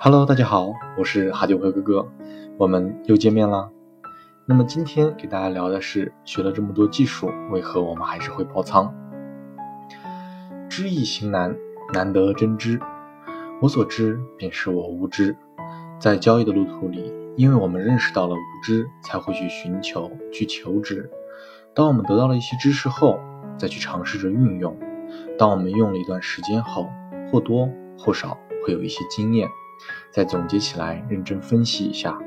Hello，大家好，我是哈九哥哥哥，我们又见面啦。那么今天给大家聊的是，学了这么多技术，为何我们还是会爆仓？知易行难，难得真知。我所知，便是我无知。在交易的路途里，因为我们认识到了无知，才会去寻求、去求知。当我们得到了一些知识后，再去尝试着运用。当我们用了一段时间后，或多或少会有一些经验。再总结起来，认真分析一下，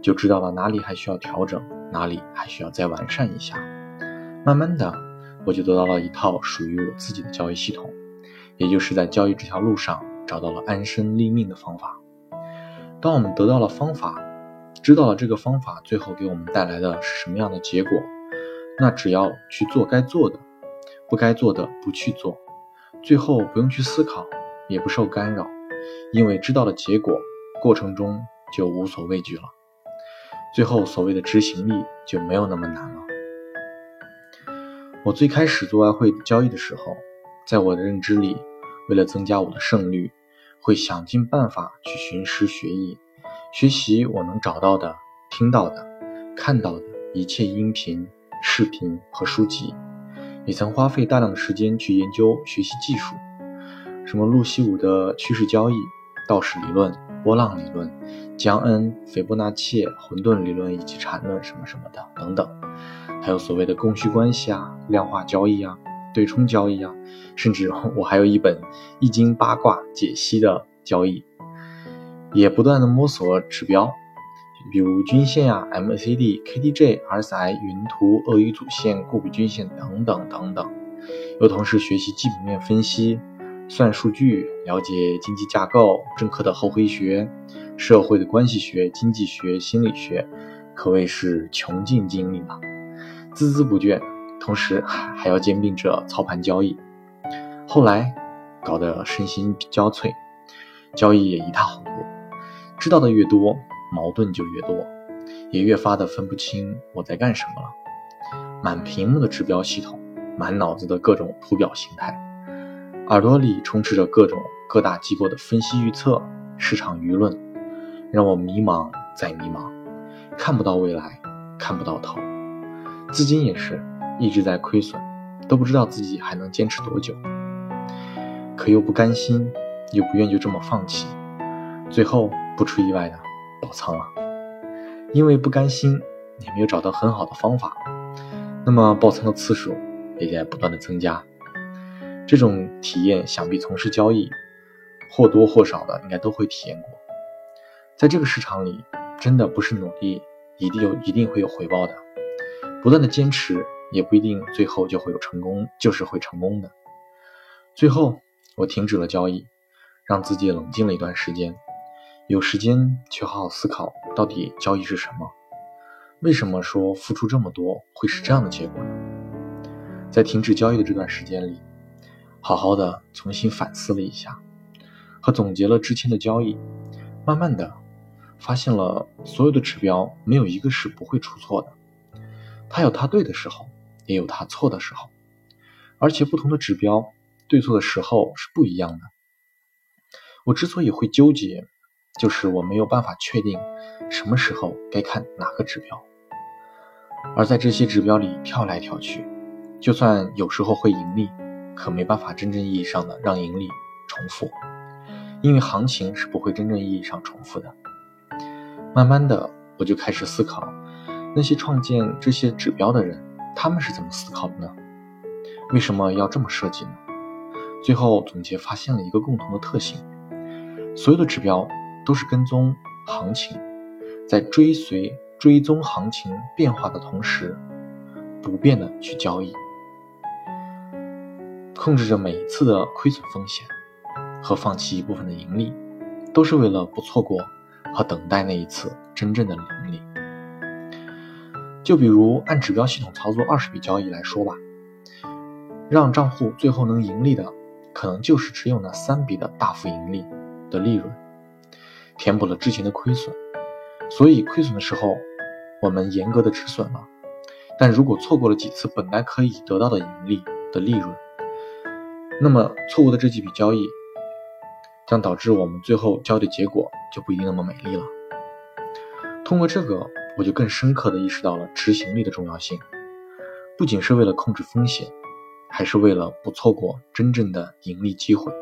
就知道了哪里还需要调整，哪里还需要再完善一下。慢慢的，我就得到了一套属于我自己的交易系统，也就是在交易这条路上找到了安身立命的方法。当我们得到了方法，知道了这个方法最后给我们带来的是什么样的结果，那只要去做该做的，不该做的不去做，最后不用去思考，也不受干扰。因为知道了结果，过程中就无所畏惧了，最后所谓的执行力就没有那么难了。我最开始做外汇交易的时候，在我的认知里，为了增加我的胜率，会想尽办法去寻师学艺，学习我能找到的、听到的、看到的一切音频、视频和书籍，也曾花费大量的时间去研究学习技术。什么路西武的趋势交易、道氏理论、波浪理论、江恩、斐波那契、混沌理论以及缠论什么什么的等等，还有所谓的供需关系啊、量化交易啊、对冲交易啊，甚至我还有一本易经八卦解析的交易，也不断的摸索指标，比如均线呀、MACD、KDJ、RSI、云图、鳄鱼主线、固比均线等等等等，又同时学习基本面分析。算数据，了解经济架构，政客的后黑学，社会的关系学，经济学，心理学，可谓是穷尽精力了，孜孜不倦。同时还要兼并着操盘交易，后来搞得身心交瘁，交易也一塌糊涂。知道的越多，矛盾就越多，也越发的分不清我在干什么了。满屏幕的指标系统，满脑子的各种图表形态。耳朵里充斥着各种各大机构的分析预测、市场舆论，让我迷茫再迷茫，看不到未来，看不到头。资金也是一直在亏损，都不知道自己还能坚持多久。可又不甘心，又不愿就这么放弃，最后不出意外的爆仓了。因为不甘心，也没有找到很好的方法，那么爆仓的次数也在不断的增加。这种体验，想必从事交易或多或少的应该都会体验过。在这个市场里，真的不是努力一定有一定会有回报的，不断的坚持也不一定最后就会有成功，就是会成功的。最后，我停止了交易，让自己冷静了一段时间，有时间去好好思考到底交易是什么，为什么说付出这么多会是这样的结果呢？在停止交易的这段时间里。好好的重新反思了一下，和总结了之前的交易，慢慢的发现了所有的指标没有一个是不会出错的，它有它对的时候，也有它错的时候，而且不同的指标对错的时候是不一样的。我之所以会纠结，就是我没有办法确定什么时候该看哪个指标，而在这些指标里跳来跳去，就算有时候会盈利。可没办法真正意义上的让盈利重复，因为行情是不会真正意义上重复的。慢慢的，我就开始思考，那些创建这些指标的人，他们是怎么思考的呢？为什么要这么设计呢？最后总结发现了一个共同的特性：所有的指标都是跟踪行情，在追随追踪行情变化的同时，不变的去交易。控制着每一次的亏损风险和放弃一部分的盈利，都是为了不错过和等待那一次真正的盈利。就比如按指标系统操作二十笔交易来说吧，让账户最后能盈利的，可能就是只有那三笔的大幅盈利的利润，填补了之前的亏损。所以亏损的时候，我们严格的止损了。但如果错过了几次本来可以得到的盈利的利润，那么错误的这几笔交易，将导致我们最后交易结果就不一定那么美丽了。通过这个，我就更深刻的意识到了执行力的重要性，不仅是为了控制风险，还是为了不错过真正的盈利机会。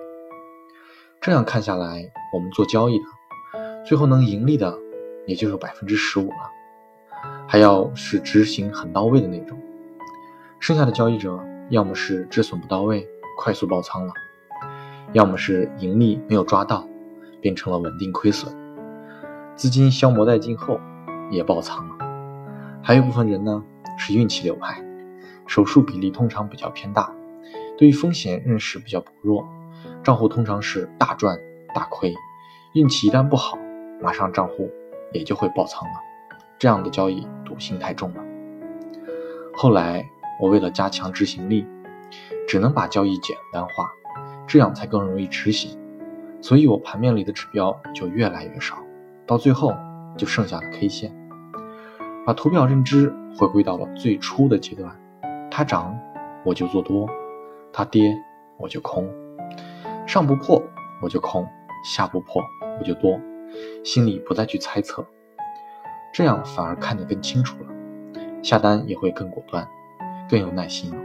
这样看下来，我们做交易的，最后能盈利的也就有百分之十五了。还要是执行很到位的那种，剩下的交易者要么是止损不到位，快速爆仓了；要么是盈利没有抓到，变成了稳定亏损，资金消磨殆尽后也爆仓了。还有部分人呢是运气流派，手术比例通常比较偏大，对于风险认识比较薄弱，账户通常是大赚大亏，运气一旦不好，马上账户也就会爆仓了。这样的交易赌性太重了。后来我为了加强执行力，只能把交易简单化，这样才更容易执行。所以我盘面里的指标就越来越少，到最后就剩下了 K 线。把图表认知回归到了最初的阶段，它涨我就做多，它跌我就空，上不破我就空，下不破我就多，心里不再去猜测。这样反而看得更清楚了，下单也会更果断，更有耐心了。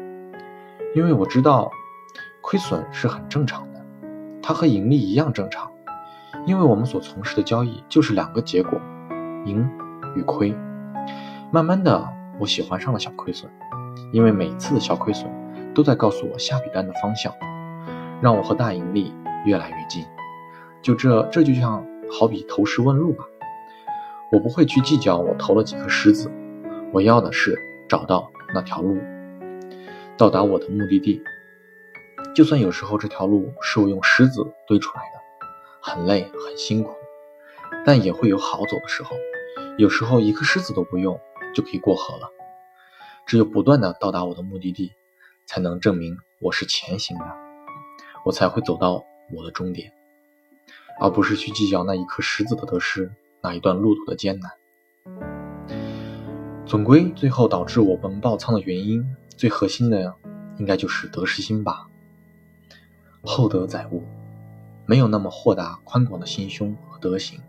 因为我知道，亏损是很正常的，它和盈利一样正常。因为我们所从事的交易就是两个结果，盈与亏。慢慢的，我喜欢上了小亏损，因为每次的小亏损都在告诉我下笔单的方向，让我和大盈利越来越近。就这，这就像好比投石问路吧。我不会去计较我投了几颗石子，我要的是找到那条路，到达我的目的地。就算有时候这条路是我用石子堆出来的，很累很辛苦，但也会有好走的时候。有时候一颗石子都不用就可以过河了。只有不断的到达我的目的地，才能证明我是前行的，我才会走到我的终点，而不是去计较那一颗石子的得失。那一段路途的艰难，总归最后导致我们爆仓的原因，最核心的应该就是得失心吧。厚德载物，没有那么豁达宽广的心胸和德行，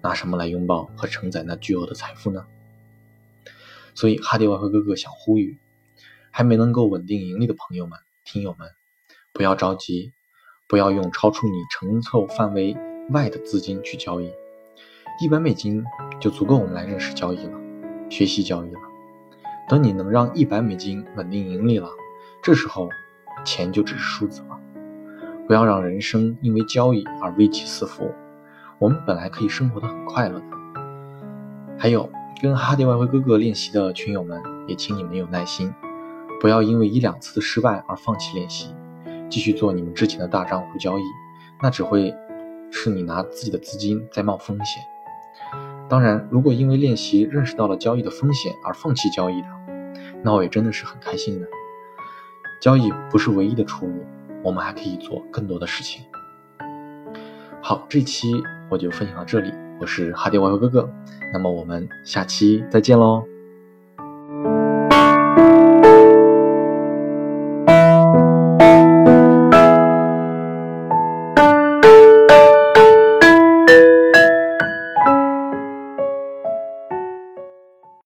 拿什么来拥抱和承载那巨额的财富呢？所以哈迪外和哥哥想呼吁，还没能够稳定盈利的朋友们、听友们，不要着急，不要用超出你承受范围外的资金去交易。一百美金就足够我们来认识交易了，学习交易了。等你能让一百美金稳定盈利了，这时候钱就只是数字了。不要让人生因为交易而危机四伏。我们本来可以生活的很快乐的。还有跟哈迪外汇哥哥练习的群友们，也请你们有耐心，不要因为一两次的失败而放弃练习，继续做你们之前的大账户交易，那只会是你拿自己的资金在冒风险。当然，如果因为练习认识到了交易的风险而放弃交易的，那我也真的是很开心的。交易不是唯一的出路，我们还可以做更多的事情。好，这期我就分享到这里，我是哈迪外汇哥哥，那么我们下期再见喽。